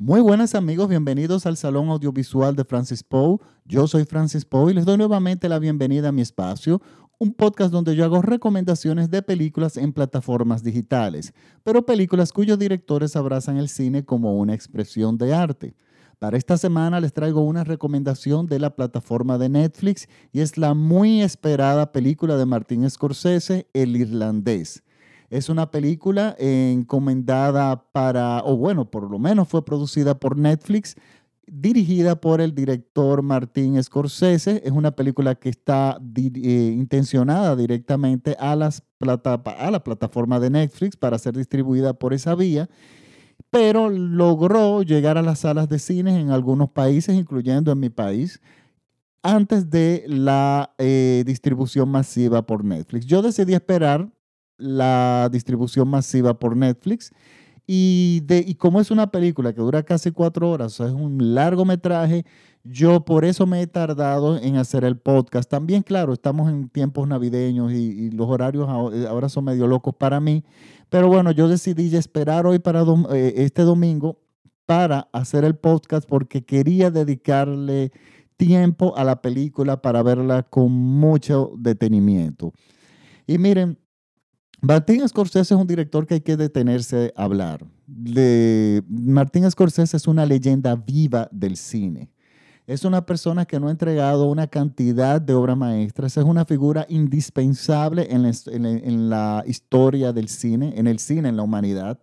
Muy buenas amigos, bienvenidos al Salón Audiovisual de Francis Poe. Yo soy Francis Poe y les doy nuevamente la bienvenida a mi espacio, un podcast donde yo hago recomendaciones de películas en plataformas digitales, pero películas cuyos directores abrazan el cine como una expresión de arte. Para esta semana les traigo una recomendación de la plataforma de Netflix y es la muy esperada película de Martin Scorsese, El Irlandés. Es una película encomendada para, o bueno, por lo menos fue producida por Netflix, dirigida por el director Martín Scorsese. Es una película que está eh, intencionada directamente a, las a la plataforma de Netflix para ser distribuida por esa vía, pero logró llegar a las salas de cine en algunos países, incluyendo en mi país antes de la eh, distribución masiva por Netflix. Yo decidí esperar la distribución masiva por Netflix. Y, de, y como es una película que dura casi cuatro horas, es un largometraje, yo por eso me he tardado en hacer el podcast. También, claro, estamos en tiempos navideños y, los horarios eh, ahora son medio locos para mí. Pero bueno, yo decidí esperar hoy para eh, este domingo para hacer el podcast porque quería dedicarle tiempo a la película para verla con mucho detenimiento. Y miren, Martín Scorsese es un director que hay que detenerse a hablar. De, Martín Scorsese es una leyenda viva del cine. Es una persona que no ha entregado una cantidad de obras maestras. Es una figura indispensable en la, en la historia del cine, en el cine, en la humanidad.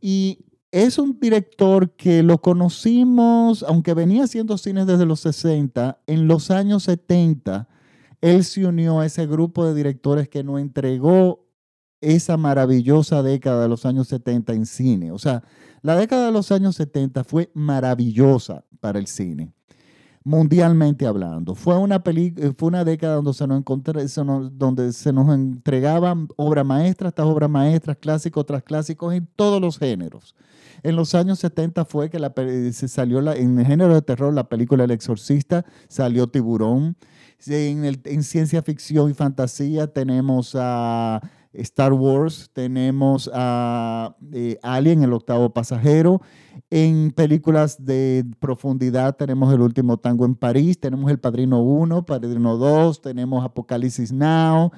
Y es un director que lo conocimos, aunque venía haciendo cines desde los 60, en los años 70, él se unió a ese grupo de directores que no entregó esa maravillosa década de los años 70 en cine. O sea, la década de los años 70 fue maravillosa para el cine, mundialmente hablando. Fue una, eh, fue una década donde se, nos donde se nos entregaban obras maestras tras obras maestras, clásicos tras clásicos en todos los géneros. En los años 70 fue que se salió en el género de terror la película El Exorcista, salió Tiburón. En, en ciencia ficción y fantasía tenemos a Star Wars, tenemos a eh, Alien, el octavo pasajero. En películas de profundidad tenemos El último tango en París, tenemos El Padrino 1, Padrino 2, tenemos Apocalipsis Now,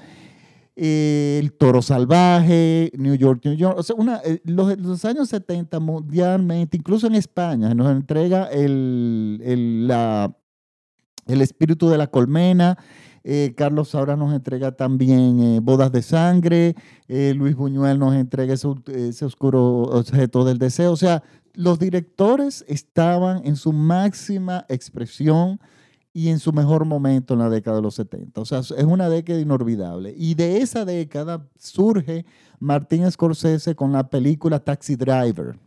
El Toro Salvaje, New York, New York. O sea, eh, los, años 70 mundialmente, incluso en España, nos entrega el, el espíritu de la colmena eh, Carlos ahora nos entrega también eh, Bodas de Sangre. Eh, Luis Buñuel nos entrega ese, ese, oscuro objeto del deseo. O sea, los directores estaban en su máxima expresión y en su mejor momento en la década de los 70. O sea, es una década inolvidable. Y de esa década surge Martín Scorsese con la película Taxi Driver.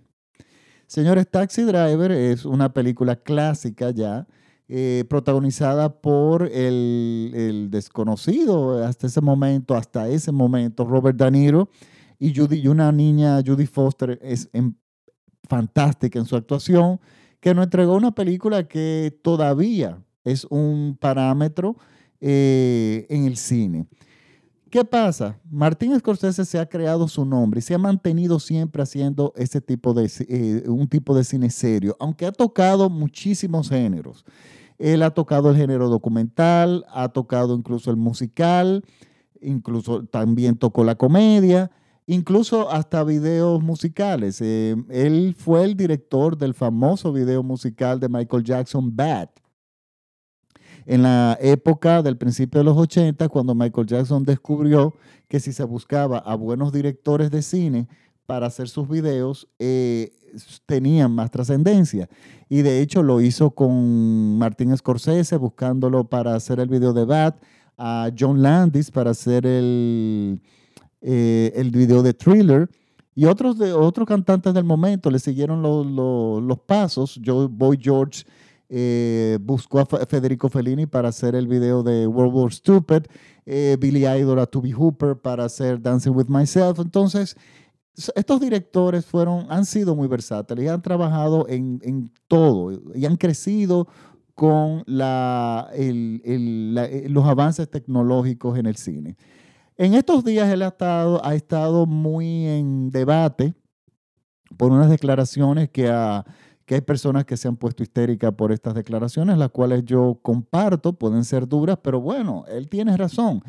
Señores, Taxi Driver es una película clásica ya eh, protagonizada por el, desconocido hasta ese momento, hasta ese momento, Robert De Niro y, Judy, una niña, Judy Foster, es fantástica en su actuación, que nos entregó una película que todavía es un parámetro eh, en el cine. ¿Qué pasa? Martín Scorsese se ha creado su nombre y se ha mantenido siempre haciendo ese tipo de, eh, un tipo de cine serio, aunque ha tocado muchísimos géneros. Él ha tocado el género documental, ha tocado incluso el musical, incluso también tocó la comedia, incluso hasta videos musicales. Eh, él fue el director del famoso video musical de Michael Jackson, Bad. En la época del principio de los 80, cuando Michael Jackson descubrió que si se buscaba a buenos directores de cine para hacer sus videos, eh, tenían más trascendencia. Y de hecho lo hizo con Martín Scorsese, buscándolo para hacer el video de Bat, a John Landis para hacer el, eh, el video de Thriller. Y otros, de, otros cantantes del momento le siguieron los pasos. Joe, Boy George eh, buscó a Federico Fellini para hacer el video de World War Stupid, eh, Billy Idol a Toby Hooper para hacer Dancing with Myself. Entonces, estos directores fueron, han sido muy versátiles y han trabajado en, todo y han crecido con la, eh, los avances tecnológicos en el cine. En estos días él ha estado, ha estado muy en debate por unas declaraciones que ha, que hay personas que se han puesto histéricas por estas declaraciones, las cuales yo comparto, pueden ser duras, pero bueno, él tiene razón.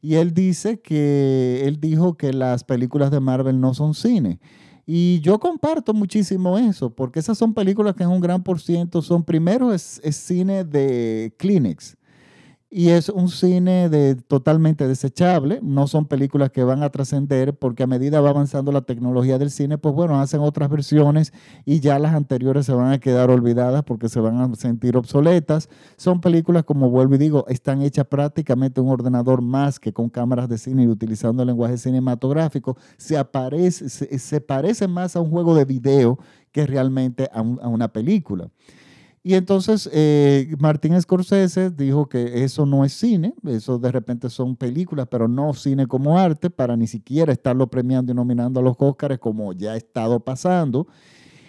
Y él dice que, él dijo que las películas de Marvel no son cine. Y yo comparto muchísimo eso, porque esas son películas que en un gran por ciento son, primero es, es cine de Kleenex. Y es un cine de, totalmente desechable, no son películas que van a trascender porque a medida va avanzando la tecnología del cine, pues bueno, hacen otras versiones y ya las anteriores se van a quedar olvidadas porque se van a sentir obsoletas. Son películas, como vuelvo y digo, están hechas prácticamente un ordenador más que con cámaras de cine y utilizando el lenguaje cinematográfico. Se, aparece, se, parece más a un juego de video que realmente a una película. Y entonces eh, Martín Scorsese dijo que eso no es cine, eso de repente son películas, pero no cine como arte, para ni siquiera estarlo premiando y nominando a los Óscares como ya ha estado pasando.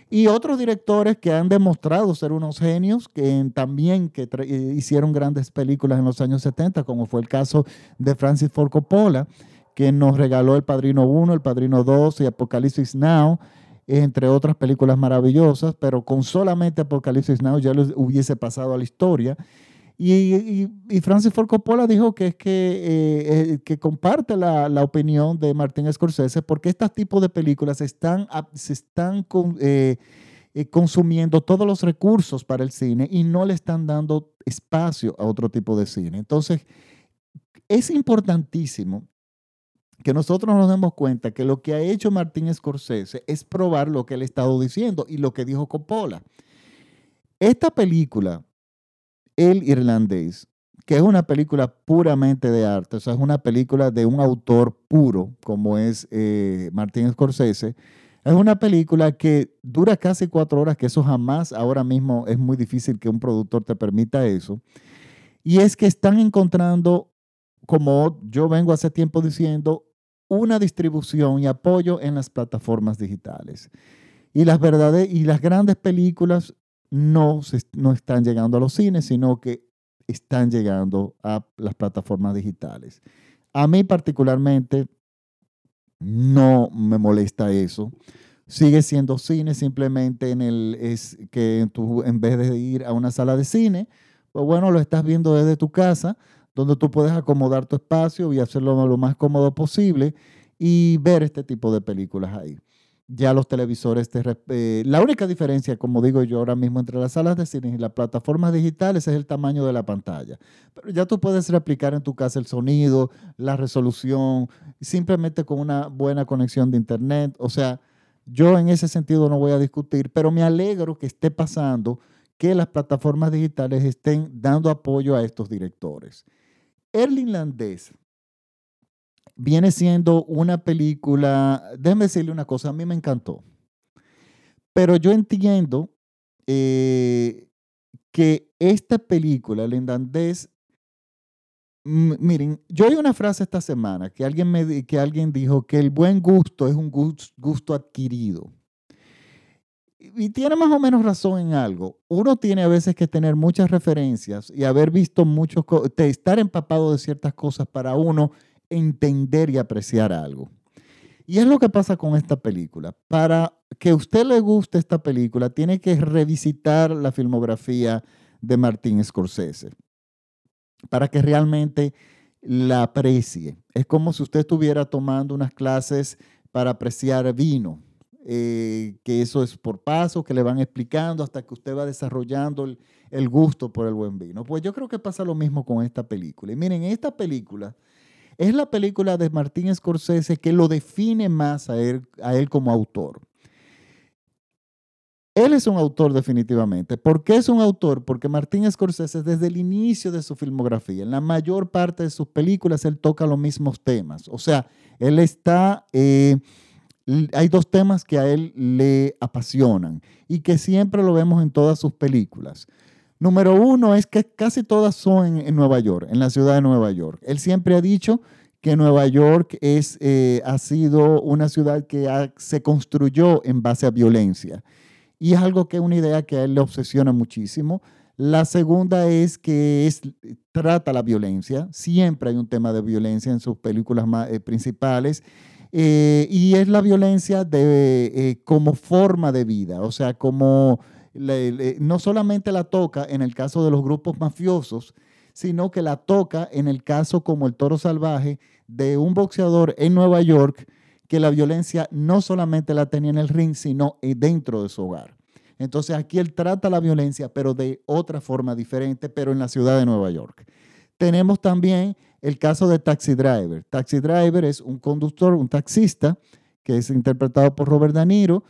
Y otros directores que han demostrado ser unos genios, que también que eh, hicieron grandes películas en los años 70, como fue el caso de Francis Ford Coppola, que nos regaló El Padrino 1, El Padrino 2 y Apocalipsis Now entre otras películas maravillosas, pero con solamente Apocalipsis Now ya les hubiese pasado a la historia. Y, Francis Ford Coppola dijo que es que, eh, eh, que comparte la, la, opinión de Martin Scorsese porque este tipo de películas están, se están eh, consumiendo todos los recursos para el cine y no le están dando espacio a otro tipo de cine. Entonces, es importantísimo que nosotros nos demos cuenta que lo que ha hecho Martín Scorsese es probar lo que él ha estado diciendo y lo que dijo Coppola. Esta película, El Irlandés, que es una película puramente de arte, o sea, es una película de un autor puro, como es eh, Martín Scorsese, es una película que dura casi cuatro horas, que eso jamás, ahora mismo es muy difícil que un productor te permita eso. Y es que están encontrando, como yo vengo hace tiempo diciendo, una distribución y apoyo en las plataformas digitales. Y las, y las grandes películas no, no están llegando a los cines, sino que están llegando a las plataformas digitales. A mí particularmente no me molesta eso. Sigue siendo cine, simplemente en el es que tú en vez de ir a una sala de cine, pues bueno, lo estás viendo desde tu casa donde tú puedes acomodar tu espacio y hacerlo lo más cómodo posible y ver este tipo de películas ahí. Ya los televisores, te, eh, la única diferencia, como digo yo ahora mismo, entre las salas de cine y las plataformas digitales es el tamaño de la pantalla. Pero ya tú puedes replicar en tu casa el sonido, la resolución, simplemente con una buena conexión de internet. O sea, yo en ese sentido no voy a discutir, pero me alegro que esté pasando que las plataformas digitales estén dando apoyo a estos directores. Erling Landés viene siendo una película, déjeme decirle una cosa, a mí me encantó, pero yo entiendo eh, que esta película, el irlandés, miren, yo oí una frase esta semana que alguien, me, que alguien dijo que el buen gusto es un gusto adquirido y tiene más o menos razón en algo. Uno tiene a veces que tener muchas referencias y haber visto muchos, estar empapado de ciertas cosas para uno entender y apreciar algo. Y es lo que pasa con esta película. Para que a usted le guste esta película, tiene que revisitar la filmografía de Martín Scorsese para que realmente la aprecie. Es como si usted estuviera tomando unas clases para apreciar vino eh, que eso es por paso, que le van explicando hasta que usted va desarrollando el, el, gusto por el buen vino. Pues yo creo que pasa lo mismo con esta película. Y miren, esta película es la película de Martín Scorsese que lo define más a él, a él como autor. Él es un autor definitivamente. ¿Por qué es un autor? Porque Martín Scorsese desde el inicio de su filmografía, en la mayor parte de sus películas, él toca los mismos temas. O sea, él está... Eh, hay dos temas que a él le apasionan y que siempre lo vemos en todas sus películas. Número uno es que casi todas son en, Nueva York, en la ciudad de Nueva York. Él siempre ha dicho que Nueva York es, eh, ha sido una ciudad que se construyó en base a violencia. Y es algo que es una idea que a él le obsesiona muchísimo. La segunda es que es, trata la violencia. Siempre hay un tema de violencia en sus películas más, eh, principales. Eh, y es la violencia de, eh, como forma de vida, o sea, como no solamente la toca en el caso de los grupos mafiosos, sino que la toca en el caso como el toro salvaje de un boxeador en Nueva York que la violencia no solamente la tenía en el ring, sino dentro de su hogar. Entonces aquí él trata la violencia, pero de otra forma diferente, pero en la ciudad de Nueva York. Tenemos también el caso de Taxi Driver. Taxi Driver es un conductor, un taxista, que es interpretado por Robert De Niro,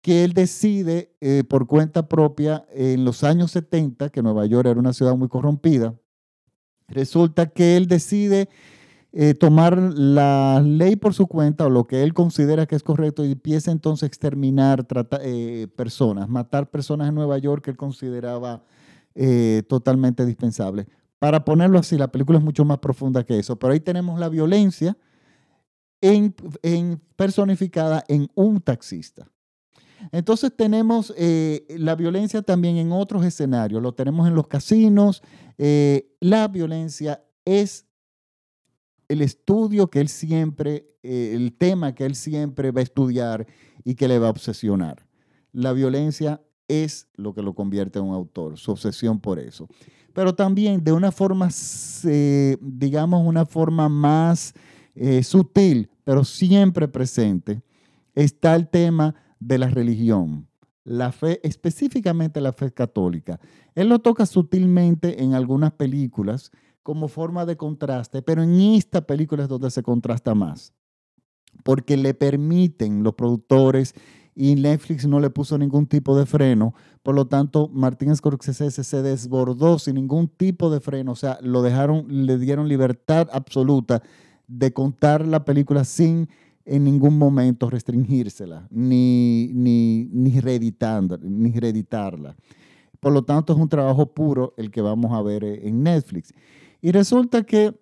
que él decide eh, por cuenta propia en los años 70, que Nueva York era una ciudad muy corrompida, resulta que él decide eh, tomar la ley por su cuenta o lo que él considera que es correcto y empieza entonces a exterminar eh, personas, matar personas en Nueva York que él consideraba totalmente dispensable. Para ponerlo así, la película es mucho más profunda que eso, pero ahí tenemos la violencia en, personificada en un taxista. Entonces tenemos eh, la violencia también en otros escenarios, lo tenemos en los casinos. Eh, la violencia es el estudio que él siempre, eh, el tema que él siempre va a estudiar y que le va a obsesionar. La violencia es lo que lo convierte en un autor, su obsesión por eso pero también de una forma, eh, digamos, una forma más eh, sutil, pero siempre presente, está el tema de la religión, la fe, específicamente la fe católica. Él lo toca sutilmente en algunas películas como forma de contraste, pero en esta película es donde se contrasta más, porque le permiten los productores y Netflix no le puso ningún tipo de freno. Por lo tanto, Martín Scorsese se desbordó sin ningún tipo de freno. O sea, lo dejaron, le dieron libertad absoluta de contar la película sin en ningún momento restringírsela, ni, ni, ni, ni reeditarla. Por lo tanto, es un trabajo puro el que vamos a ver en Netflix. Y resulta que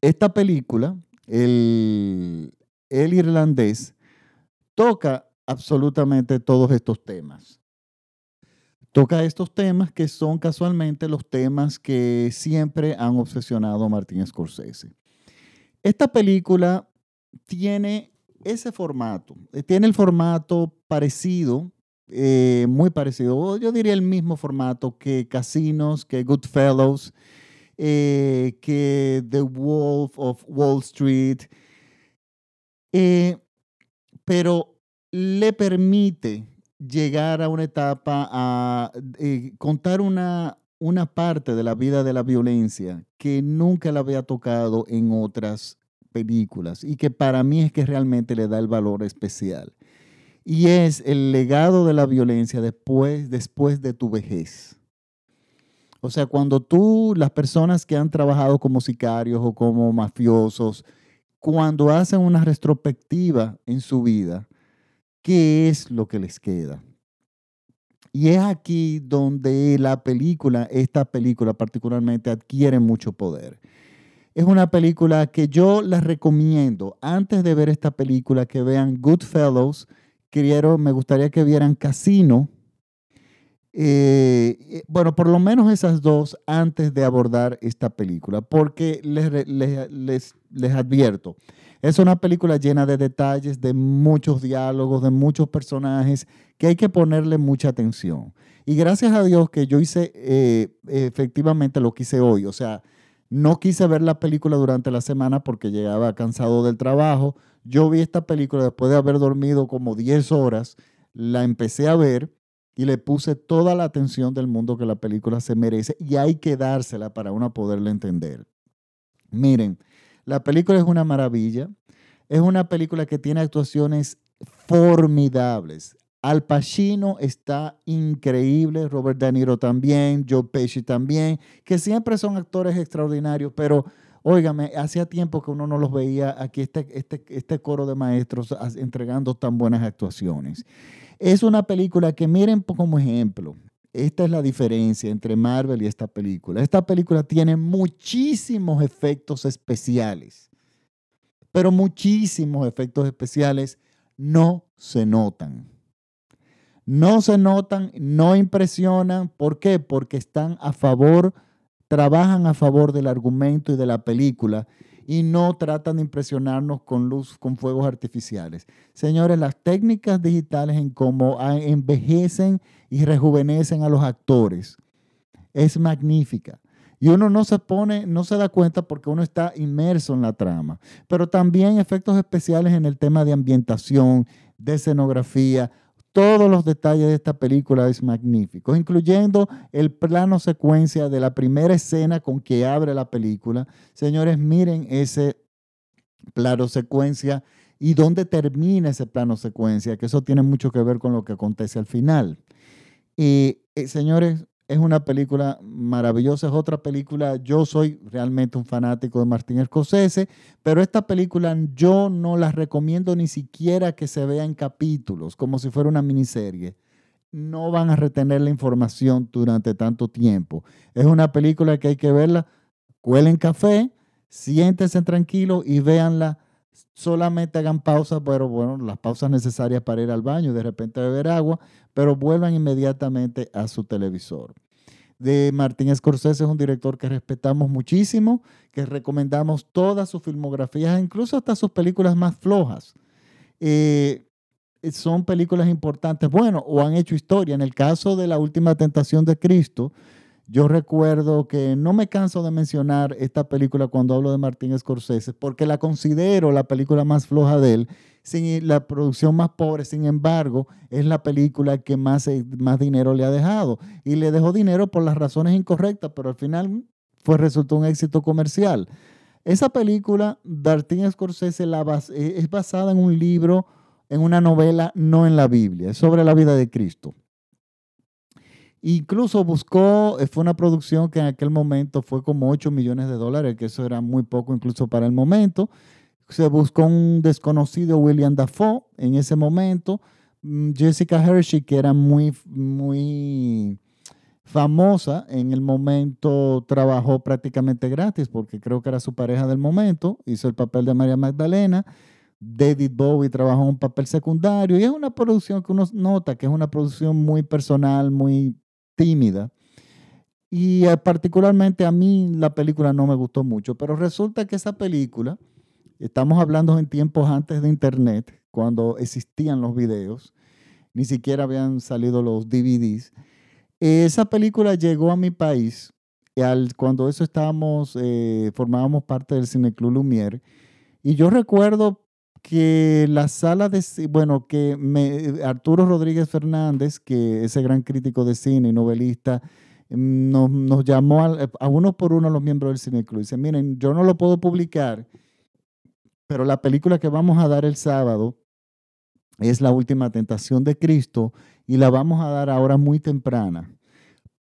esta película, el, el irlandés, toca absolutamente todos estos temas. Toca estos temas que son casualmente los temas que siempre han obsesionado a Martín Scorsese. Esta película tiene ese formato, eh, tiene el formato parecido, eh, muy parecido, yo diría el mismo formato que Casinos, que Goodfellows, eh, que The Wolf of Wall Street pero le permite llegar a una etapa a eh, contar una, una parte de la vida de la violencia que nunca la había tocado en otras películas y que para mí es que realmente le da el valor especial. Y es el legado de la violencia después, después de tu vejez. O sea, cuando tú, las personas que han trabajado como sicarios o como mafiosos, cuando hacen una retrospectiva en su vida, ¿qué es lo que les queda? Y es aquí donde la película, esta película particularmente, adquiere mucho poder. Es una película que yo les recomiendo, antes de ver esta película, que vean Goodfellows. Quiero, me gustaría que vieran Casino. Eh, eh, bueno, por lo menos esas dos antes de abordar esta película, porque les, les les advierto, es una película llena de detalles, de muchos diálogos, de muchos personajes, que hay que ponerle mucha atención. Y gracias a Dios que yo hice eh, efectivamente lo que hice hoy. O sea, no quise ver la película durante la semana porque llegaba cansado del trabajo. Yo vi esta película después de haber dormido como 10 horas, la empecé a ver y le puse toda la atención del mundo que la película se merece y hay que dársela para uno poderla entender. Miren, la película es una maravilla. Es una película que tiene actuaciones formidables. Al Pacino está increíble, Robert De Niro también, Joe Pesci también, que siempre son actores extraordinarios, pero óigame, hacía tiempo que uno no los veía aquí, este, este, este coro de maestros entregando tan buenas actuaciones. Es una película que miren como ejemplo, esta es la diferencia entre Marvel y esta película. Esta película tiene muchísimos efectos especiales, pero muchísimos efectos especiales no se notan. No se notan, no impresionan. ¿Por qué? Porque están a favor, trabajan a favor del argumento y de la película y no tratan de impresionarnos con luz, con fuegos artificiales. Señores, las técnicas digitales en cómo envejecen y rejuvenecen a los actores es magnífica. Y uno no se pone, no se da cuenta porque uno está inmerso en la trama. Pero también efectos especiales en el tema de ambientación, de escenografía. Todos los detalles de esta película es magnífico, incluyendo el plano secuencia de la primera escena con que abre la película. Señores, miren ese plano secuencia y dónde termina ese plano secuencia, que eso tiene mucho que ver con lo que acontece al final. Y, eh, señores, es una película maravillosa, es otra película. Yo soy realmente un fanático de Martín Scorsese, pero esta película yo no la recomiendo ni siquiera que se vea en capítulos, como si fuera una miniserie. No van a retener la información durante tanto tiempo. Es una película que hay que verla, cuelen café, siéntense tranquilos y véanla. Solamente hagan pausas, pero bueno, las pausas necesarias para ir al baño, de repente beber agua, pero vuelvan inmediatamente a su televisor de Martín Scorsese es un director que respetamos muchísimo, que recomendamos todas sus filmografías, incluso hasta sus películas más flojas. Eh, son películas importantes, bueno, o han hecho historia. En el caso de La Última Tentación de Cristo, yo recuerdo que no me canso de mencionar esta película cuando hablo de Martín Scorsese, porque la considero la película más floja de él sin la producción más pobre, sin embargo, es la película que más, eh, más dinero le ha dejado. Y le dejó dinero por las razones incorrectas, pero al final fue, resultó un éxito comercial. Esa película, Martin Scorsese, eh, es basada en un libro, en una novela, no en la Biblia, es sobre la vida de Cristo. Incluso buscó, eh, fue una producción que en aquel momento fue como 8 millones de dólares, que eso era muy poco incluso para el momento se buscó un desconocido William Dafoe en ese momento. Mm, Jessica Hershey, que era muy, muy famosa en el momento, trabajó prácticamente gratis porque creo que era su pareja del momento. Hizo el papel de María Magdalena. David Bowie trabajó un papel secundario y es una producción que uno nota que es una producción muy personal, muy tímida. Y eh, particularmente a mí la película no me gustó mucho, pero resulta que esa película Estamos hablando en tiempos antes de Internet, cuando existían los videos, ni siquiera habían salido los DVDs. Esa película llegó a mi país al, cuando eso estábamos, eh, formábamos parte del Cine Club Lumière. Y yo recuerdo que la sala de, bueno, que me, Arturo Rodríguez Fernández, que ese gran crítico de cine y novelista, nos, nos llamó a, a, uno por uno a los miembros del Cine Club. Dice, miren, yo no lo puedo publicar pero la película que vamos a dar el sábado es La Última Tentación de Cristo y la vamos a dar ahora muy temprana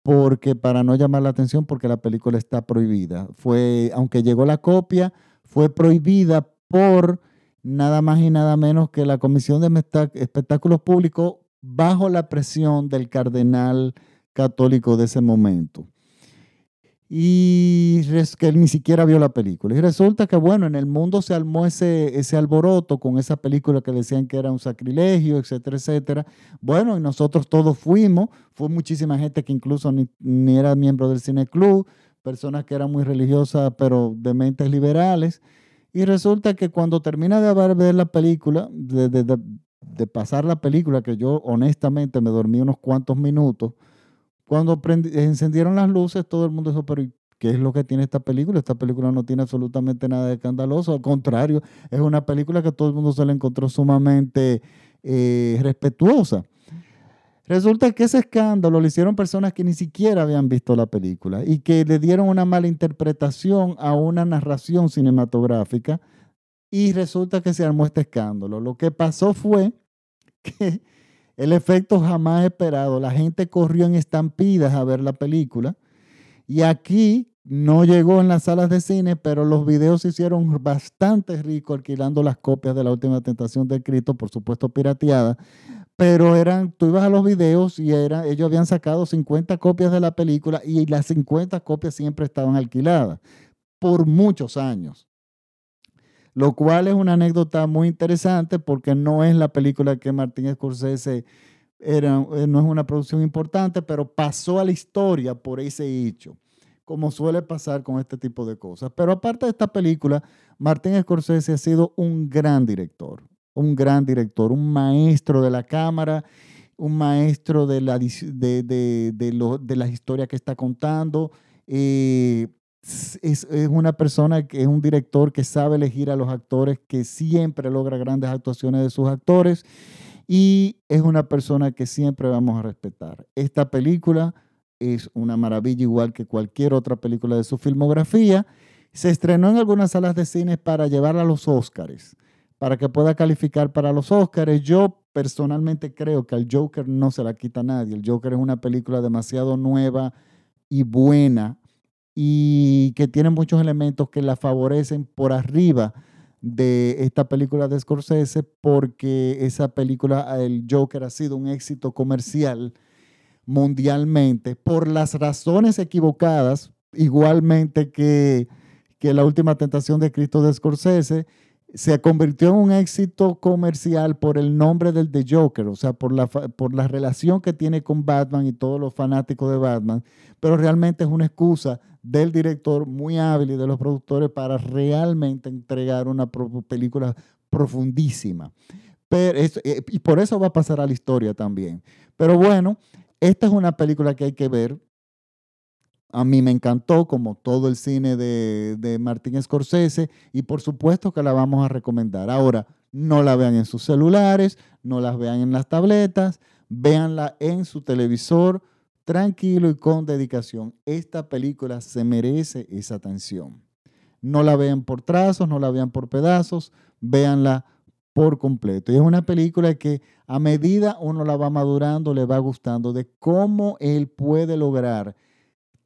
porque para no llamar la atención porque la película está prohibida. Fue aunque llegó la copia, fue prohibida por nada más y nada menos que la Comisión de Espectáculos Públicos bajo la presión del cardenal católico de ese momento y que él ni siquiera vio la película. Y resulta que, bueno, en el mundo se armó ese, alboroto con esa película que decían que era un sacrilegio, etcétera, etcétera. Bueno, y nosotros todos fuimos, fue muchísima gente que incluso ni, era miembro del Cine Club, personas que eran muy religiosas, pero de mentes liberales. Y resulta que cuando termina de ver la película, de pasar la película, que yo honestamente me dormí unos cuantos minutos, cuando encendieron las luces, todo el mundo dijo, pero ¿qué es lo que tiene esta película? Esta película no tiene absolutamente nada de escandaloso, al contrario, es una película que todo el mundo se le encontró sumamente eh, respetuosa. Resulta que ese escándalo lo hicieron personas que ni siquiera habían visto la película y que le dieron una mala interpretación a una narración cinematográfica y resulta que se armó este escándalo. Lo que pasó fue que el efecto jamás esperado. La gente corrió en estampidas a ver la película. Y aquí no llegó en las salas de cine, pero los videos se hicieron bastante ricos alquilando las copias de la última tentación de Cristo, por supuesto pirateadas. Pero eran, tú ibas a los videos y ellos habían sacado 50 copias de la película y las 50 copias siempre estaban alquiladas por muchos años lo cual es una anécdota muy interesante porque no es la película que Martín Scorsese era, eh, no es una producción importante, pero pasó a la historia por ese hecho. como suele pasar con este tipo de cosas. Pero aparte de esta película, Martín Scorsese ha sido un gran director, un gran director, un maestro de la cámara, un maestro de la, de, de, de, las historias que está contando. Eh, es, una persona que es un director que sabe elegir a los actores, que siempre logra grandes actuaciones de sus actores y es una persona que siempre vamos a respetar. Esta película es una maravilla igual que cualquier otra película de su filmografía. Se estrenó en algunas salas de cine para llevarla a los Oscars, para que pueda calificar para los Oscars. Yo personalmente creo que al Joker no se la quita nadie. El Joker es una película demasiado nueva y buena y que tiene muchos elementos que la favorecen por arriba de esta película de Scorsese porque esa película, el Joker, ha sido un éxito comercial mundialmente por las razones equivocadas, igualmente que, que La Última Tentación de Cristo de Scorsese, se convirtió en un éxito comercial por el nombre del The Joker, o sea, por la, por la relación que tiene con Batman y todos los fanáticos de Batman, pero realmente es una excusa del director muy hábil y de los productores para realmente entregar una película profundísima. Eh, y por eso va a pasar a la historia también. Pero bueno, esta es una película que hay que ver. A mí me encantó, como todo el cine de, de Martin Scorsese, y por supuesto que la vamos a recomendar. Ahora, no la vean en sus celulares, no la vean en las tabletas, véanla en su televisor, tranquilo y con dedicación. Esta película se merece esa atención. No la vean por trazos, no la vean por pedazos, véanla por completo. Y es una película que a medida uno la va madurando, le va gustando de cómo él puede lograr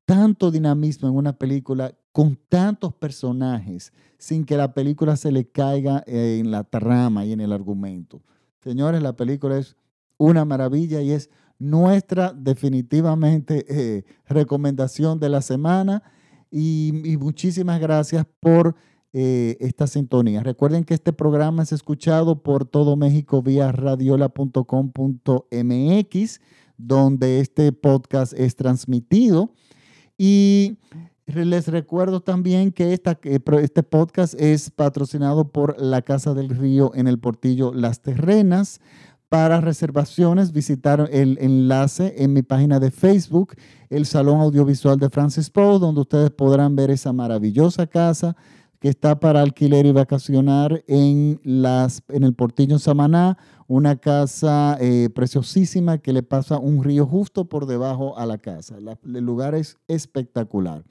tanto dinamismo en una película con tantos personajes sin que la película se le caiga en la trama y en el argumento. Señores, la película es una maravilla y es nuestra definitivamente eh, recomendación de la semana y, y muchísimas gracias por eh, esta sintonía. Recuerden que este programa es escuchado por todo México vía radiola.com.mx, donde este podcast es transmitido. Y les recuerdo también que esta, este podcast es patrocinado por la Casa del Río en el Portillo Las Terrenas. Para reservaciones, visitar el enlace en mi página de Facebook, el Salón Audiovisual de Francis Poe, donde ustedes podrán ver esa maravillosa casa que está para alquiler y vacacionar en, las, en el Portillo Samaná, una casa eh, preciosísima que le pasa un río justo por debajo a la casa. el lugar es espectacular.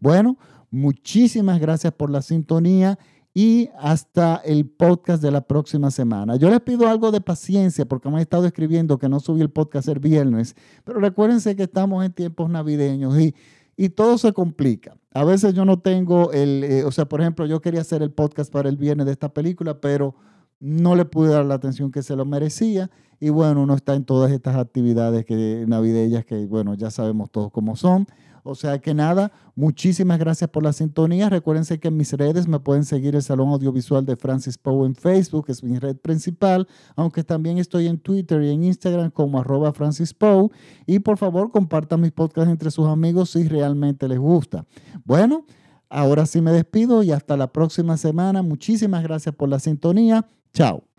Bueno, muchísimas gracias por la sintonía y hasta el podcast de la próxima semana. Yo les pido algo de paciencia porque me han estado escribiendo que no subí el podcast el viernes, pero recuérdense que estamos en tiempos navideños y y todo se complica. A veces yo no tengo el, eh, o sea, por ejemplo, yo quería hacer el podcast para el viernes de esta película, pero no le pude dar la atención que se lo merecía. Y bueno, uno está en todas estas actividades que, navideñas que, bueno, ya sabemos todos cómo son. O sea que nada, muchísimas gracias por la sintonía. Recuérdense que en mis redes me pueden seguir el Salón Audiovisual de Francis Poe en Facebook, que es mi red principal, aunque también estoy en Twitter y en Instagram como arroba Francis Poe. Y por favor, compartan mis podcasts entre sus amigos si realmente les gusta. Bueno, ahora sí me despido y hasta la próxima semana. Muchísimas gracias por la sintonía. Chao.